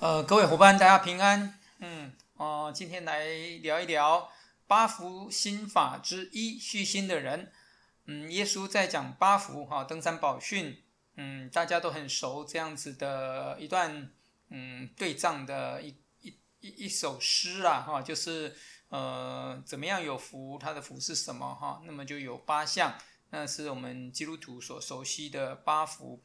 呃，各位伙伴，大家平安。嗯，哦、今天来聊一聊八福心法之一，虚心的人。嗯，耶稣在讲八福哈，登山宝训。嗯，大家都很熟这样子的一段嗯对仗的一一一一首诗啊哈，就是呃怎么样有福，他的福是什么哈？那么就有八项，那是我们基督徒所熟悉的八福。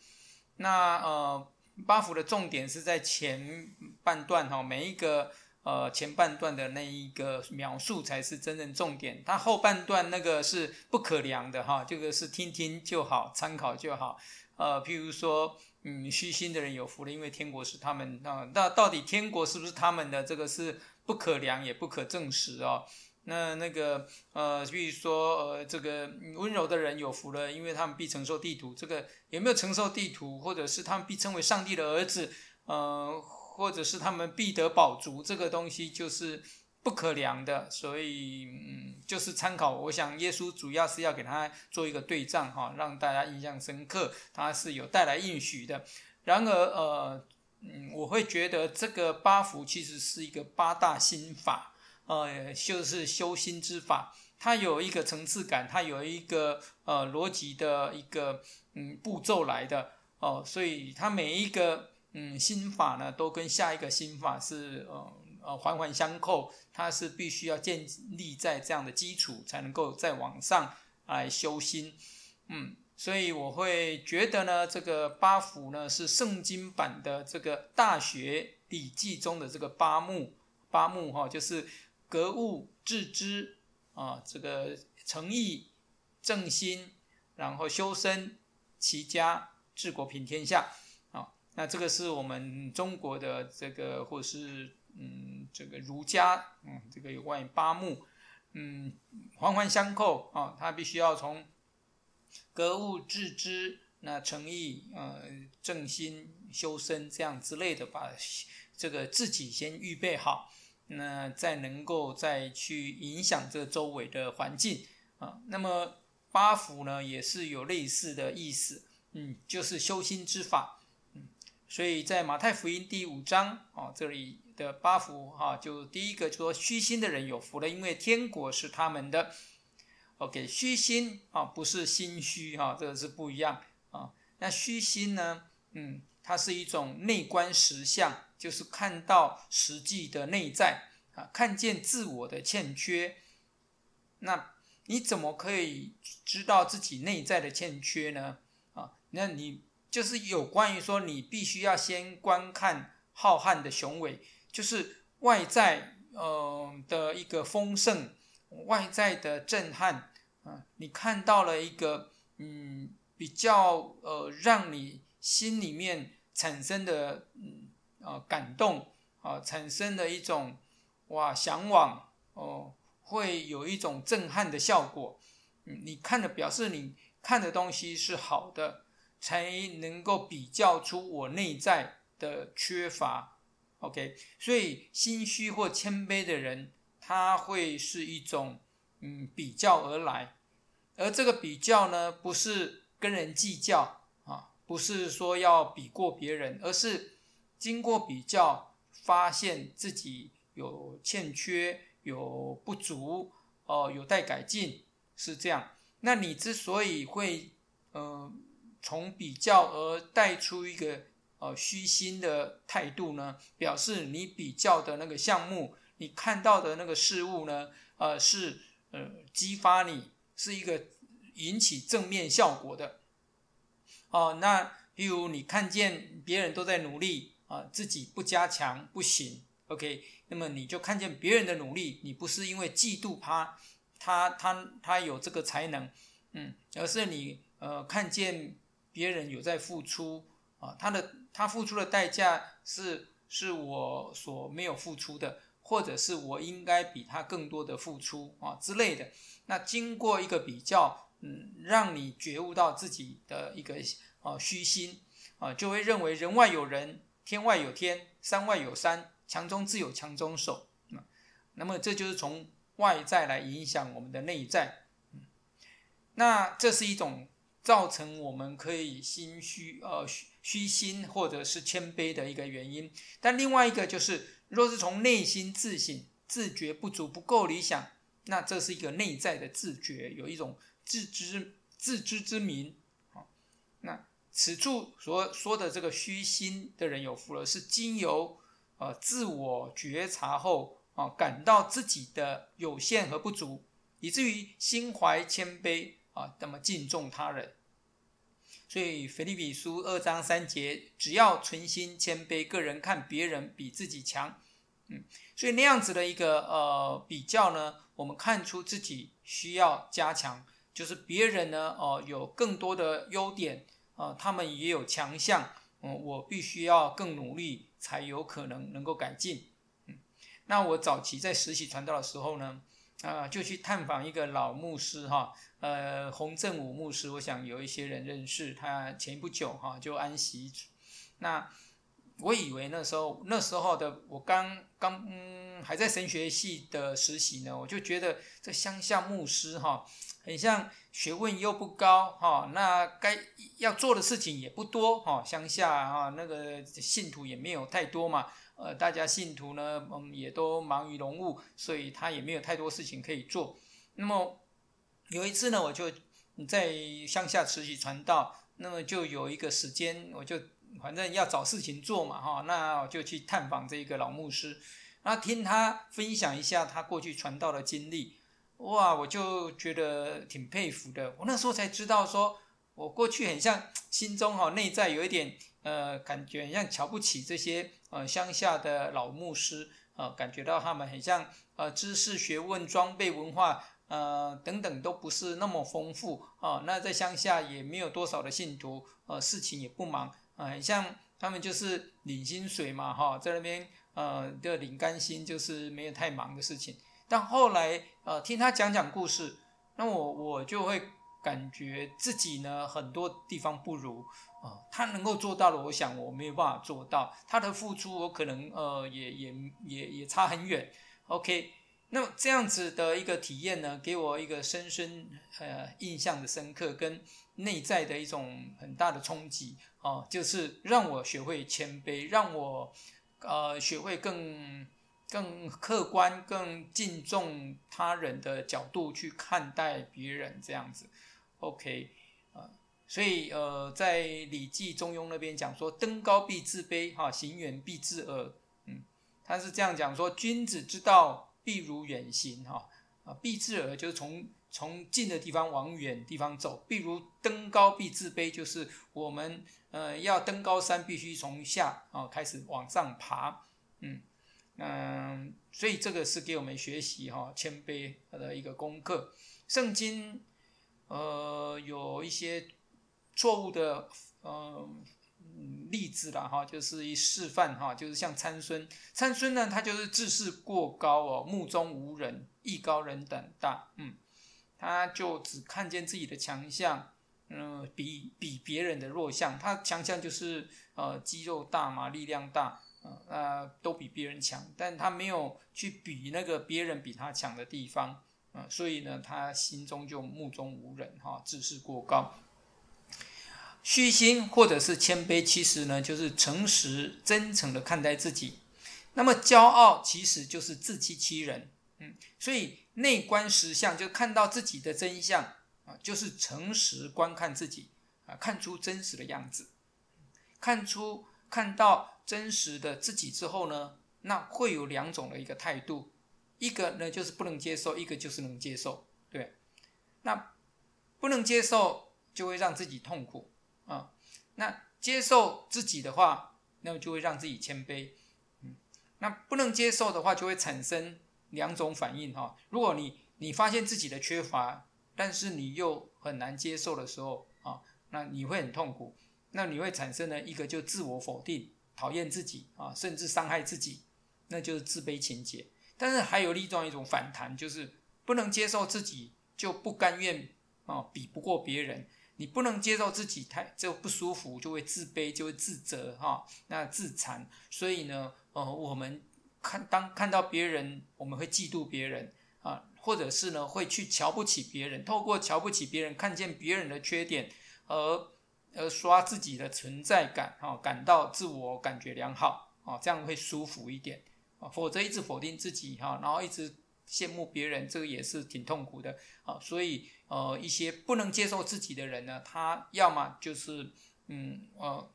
那呃。八福的重点是在前半段哈，每一个呃前半段的那一个描述才是真正重点，它后半段那个是不可量的哈，这个是听听就好，参考就好。呃，譬如说，嗯，虚心的人有福了，因为天国是他们啊。那到底天国是不是他们的？这个是不可量也不可证实哦。那那个呃，比如说呃，这个温柔的人有福了，因为他们必承受地土。这个有没有承受地土，或者是他们必称为上帝的儿子？呃，或者是他们必得宝足？这个东西就是不可量的，所以嗯，就是参考。我想耶稣主要是要给他做一个对仗哈，让大家印象深刻，他是有带来应许的。然而呃，嗯，我会觉得这个八福其实是一个八大心法。呃，就是修心之法，它有一个层次感，它有一个呃逻辑的一个嗯步骤来的哦、所以它每一个嗯心法呢，都跟下一个心法是呃呃环环相扣，它是必须要建立在这样的基础，才能够再往上来修心，嗯，所以我会觉得呢，这个八福呢是圣经版的这个大学礼记中的这个八目，八目哈、就是。格物致知啊，这个诚意正心，然后修身齐家治国平天下啊，那这个是我们中国的这个，或是嗯，这个儒家嗯，这个有关于八目，嗯，环环相扣啊，他必须要从格物致知，那诚意呃正心修身这样之类的，把这个自己先预备好。那再能够再去影响这周围的环境啊，那么八福呢也是有类似的意思，嗯，就是修心之法，嗯，所以在马太福音第五章啊这里的八福哈，就第一个就说虚心的人有福了，因为天国是他们的。OK，虚心啊不是心虚哈，这个是不一样啊。那虚心呢，嗯，它是一种内观实相。就是看到实际的内在啊，看见自我的欠缺。那你怎么可以知道自己内在的欠缺呢？啊，那你就是有关于说，你必须要先观看浩瀚的雄伟，就是外在呃的一个丰盛，外在的震撼啊，你看到了一个嗯比较呃让你心里面产生的嗯。啊，感动啊，产生了一种哇向往哦，会有一种震撼的效果。嗯，你看的表示你看的东西是好的，才能够比较出我内在的缺乏。OK，所以心虚或谦卑的人，他会是一种嗯比较而来，而这个比较呢，不是跟人计较啊，不是说要比过别人，而是。经过比较，发现自己有欠缺、有不足，哦、呃，有待改进，是这样。那你之所以会，呃，从比较而带出一个呃虚心的态度呢？表示你比较的那个项目，你看到的那个事物呢，呃，是呃激发你，是一个引起正面效果的。哦、那比如你看见别人都在努力。啊，自己不加强不行，OK？那么你就看见别人的努力，你不是因为嫉妒他，他他他有这个才能，嗯，而是你呃看见别人有在付出啊，他的他付出的代价是是我所没有付出的，或者是我应该比他更多的付出啊之类的。那经过一个比较，嗯，让你觉悟到自己的一个啊虚心啊，就会认为人外有人。天外有天，山外有山，强中自有强中手。那么这就是从外在来影响我们的内在。那这是一种造成我们可以心虚呃虚虚心或者是谦卑的一个原因。但另外一个就是，若是从内心自省、自觉不足、不够理想，那这是一个内在的自觉，有一种自知自知之明。此处所说的这个虚心的人有福了，是经由呃自我觉察后啊，感到自己的有限和不足，以至于心怀谦卑啊，那么敬重他人。所以腓立比书二章三节，只要存心谦卑，个人看别人比自己强，嗯，所以那样子的一个呃比较呢，我们看出自己需要加强，就是别人呢哦、有更多的优点啊、他们也有强项，嗯，我必须要更努力，才有可能能够改进，嗯，那我早期在实习传道的时候呢，啊、就去探访一个老牧师哈。呃，洪正武牧师，我想有一些人认识他。前不久哈就安息。那我以为那时候那时候的我刚刚嗯还在神学系的实习呢，我就觉得这乡下牧师哈很像学问又不高哈，那该要做的事情也不多哈，乡下啊那个信徒也没有太多嘛，呃，大家信徒呢嗯也都忙于农务，所以他也没有太多事情可以做。那么。有一次呢，我就在乡下实习传道，那么就有一个时间，我就反正要找事情做嘛，哈，那我就去探访这一个老牧师，那听他分享一下他过去传道的经历，哇，我就觉得挺佩服的。我那时候才知道说，我过去很像心中哈内在有一点呃感觉，很像瞧不起这些呃乡下的老牧师，呃，感觉到他们很像呃知识、学问、装备、文化。呃，等等都不是那么丰富啊、哦。那在乡下也没有多少的信徒，呃，事情也不忙啊、呃。像他们就是领薪水嘛，哈、在那边呃的领干薪，就是没有太忙的事情。但后来呃听他讲讲故事，那我我就会感觉自己呢很多地方不如啊、呃。他能够做到的，我想我没有办法做到。他的付出，我可能呃也也也也差很远。OK。那么这样子的一个体验呢，给我一个深深呃印象的深刻，跟内在的一种很大的冲击哦，就是让我学会谦卑，让我呃学会更更客观、更敬重他人的角度去看待别人这样子。OK 啊、所以呃在《礼记·中庸》那边讲说，登高必自卑，哈，行远必自讹。嗯，他是这样讲说，君子之道。必如远行，哈啊，必自讹就是从从近的地方往远地方走。必如登高必自卑，就是我们呃要登高山，必须从下啊开始往上爬。嗯嗯、所以这个是给我们学习哈谦卑的一个功课。圣经呃有一些错误的呃。例子了哈，就是一示范哈，就是像参孙，参孙呢，他就是自视过高哦，目中无人，艺高人胆大，嗯，他就只看见自己的强项，嗯、比比别人的弱项，他强项就是呃肌肉大嘛，力量大，啊、呃，都比别人强，但他没有去比那个别人比他强的地方，啊、所以呢，他心中就目中无人哈，自视过高。虚心或者是谦卑，其实呢就是诚实、真诚的看待自己。那么骄傲其实就是自欺欺人。嗯，所以内观实相就看到自己的真相啊，就是诚实观看自己啊，看出真实的样子，看出看到真实的自己之后呢，那会有两种的一个态度，一个呢就是不能接受，一个就是能接受。对，那不能接受就会让自己痛苦。啊，那接受自己的话，那么就会让自己谦卑。嗯，那不能接受的话，就会产生两种反应哈。如果你你发现自己的缺乏，但是你又很难接受的时候啊，那你会很痛苦。那你会产生呢一个就自我否定、讨厌自己啊，甚至伤害自己，那就是自卑情结。但是还有另外一种反弹，就是不能接受自己，就不甘愿啊，比不过别人。你不能接受自己太就不舒服，就会自卑，就会自责哈，那自残。所以呢，呃，我们看当看到别人，我们会嫉妒别人啊，或者是呢会去瞧不起别人，透过瞧不起别人，看见别人的缺点，而而刷自己的存在感，哈，感到自我感觉良好，啊，这样会舒服一点，啊，否则一直否定自己，哈，然后一直羡慕别人，这个也是挺痛苦的，啊，所以，呃，一些不能接受自己的人呢，他要么就是，嗯，呃，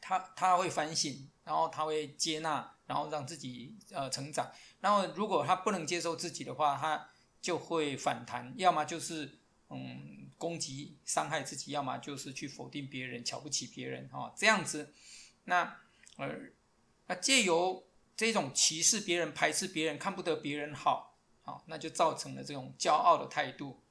他他会反省，然后他会接纳，然后让自己呃成长，然后如果他不能接受自己的话，他就会反弹，要么就是。嗯，攻击、伤害自己，要么就是去否定别人、瞧不起别人，哈、哦，这样子，那呃，那借由这种歧视别人、排斥别人、看不得别人好，好、那就造成了这种骄傲的态度，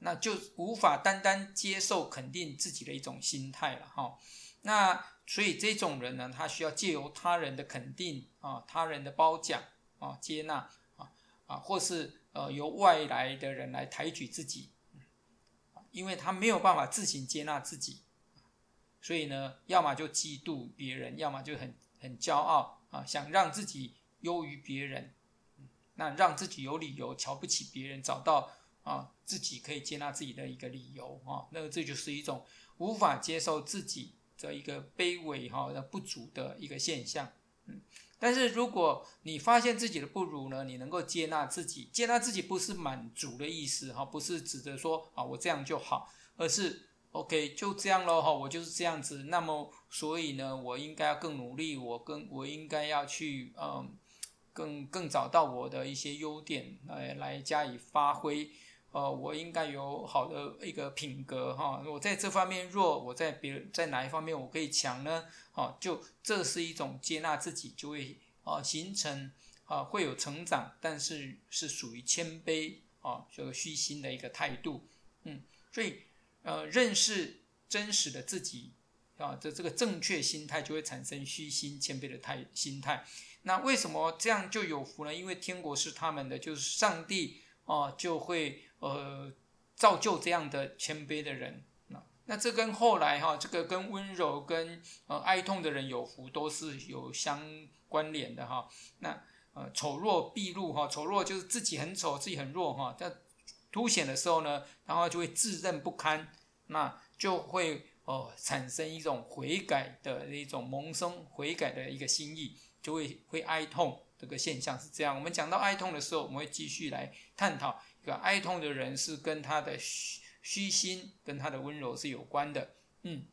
那就无法单单接受肯定自己的一种心态了，哈、那所以这种人呢，他需要借由他人的肯定啊、他人的褒奖啊、接纳啊啊，或是呃由外来的人来抬举自己。因为他没有办法自行接纳自己，所以呢，要么就嫉妒别人，要么就很很骄傲啊，想让自己优于别人，那让自己有理由瞧不起别人，找到啊自己可以接纳自己的一个理由啊，那这就是一种无法接受自己的一个卑微哈的不足的一个现象，嗯。但是如果你发现自己的不如呢，你能够接纳自己，接纳自己不是满足的意思哈，不是指着说啊我这样就好，而是 OK 就这样咯哈，我就是这样子。那么所以呢，我应该要更努力，我更我应该要去嗯，更更找到我的一些优点来来加以发挥。呃，我应该有好的一个品格哈，我在这方面弱，我在别人在哪一方面我可以强呢？啊，就这是一种接纳自己，就会啊形成啊会有成长，但是是属于谦卑啊这个虚心的一个态度，嗯，所以呃认识真实的自己啊这这个正确心态就会产生虚心谦卑的态心态。那为什么这样就有福呢？因为天国是他们的，就是上帝啊就会。呃，造就这样的谦卑的人，那那这跟后来哈，这个跟温柔跟呃哀痛的人有福都是有相关联的哈。那呃丑弱毕露哈，丑弱就是自己很丑，自己很弱哈。在凸显的时候呢，然后就会自认不堪，那就会哦、产生一种悔改的一种萌生悔改的一个心意，就会会哀痛这个现象是这样。我们讲到哀痛的时候，我们会继续来探讨。个哀痛的人是跟他的虚虚心跟他的温柔是有关的，嗯，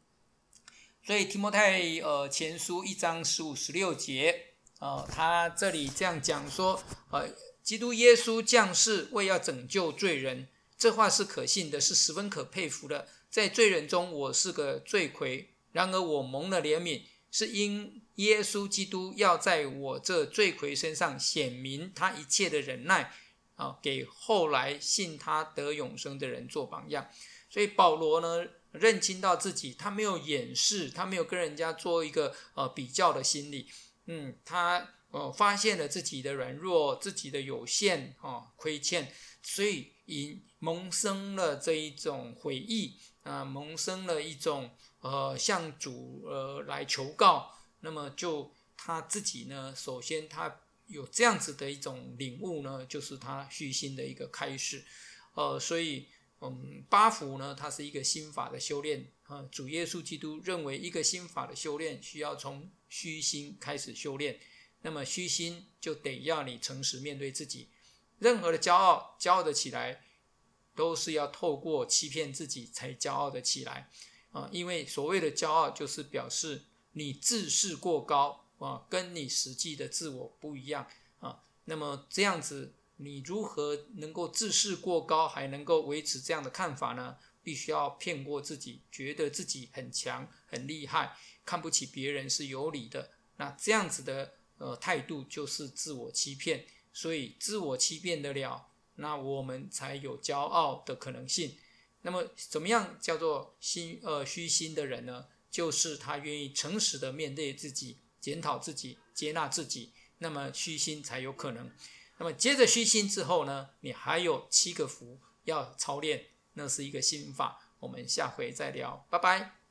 所以提摩太呃前书一章十五十六节，呃，他这里这样讲说，呃，基督耶稣降世为要拯救罪人，这话是可信的，是十分可佩服的。在罪人中，我是个罪魁，然而我蒙了怜悯，是因耶稣基督要在我这罪魁身上显明他一切的忍耐。啊，给后来信他得永生的人做榜样。所以保罗呢，认清到自己，他没有掩饰，他没有跟人家做一个呃比较的心理。嗯，他呃发现了自己的软弱，自己的有限啊亏欠，所以以萌生了这一种悔意啊，萌生了一种呃向主呃来求告。那么就他自己呢，首先他。有这样子的一种领悟呢，就是他虚心的一个开始，呃，所以，嗯，八福呢，它是一个心法的修炼啊、主耶稣基督认为，一个心法的修炼需要从虚心开始修炼。那么，虚心就得要你诚实面对自己。任何的骄傲，骄傲的起来，都是要透过欺骗自己才骄傲的起来啊、因为所谓的骄傲，就是表示你自视过高。啊，跟你实际的自我不一样啊。那么这样子，你如何能够自视过高，还能够维持这样的看法呢？必须要骗过自己，觉得自己很强、很厉害，看不起别人是有理的。那这样子的呃态度就是自我欺骗。所以自我欺骗得了，那我们才有骄傲的可能性。那么怎么样叫做心呃虚心的人呢？就是他愿意诚实的面对自己。检讨自己，接纳自己，那么虚心才有可能。那么接着虚心之后呢，你还有七个福要操练，那是一个心法。我们下回再聊，拜拜。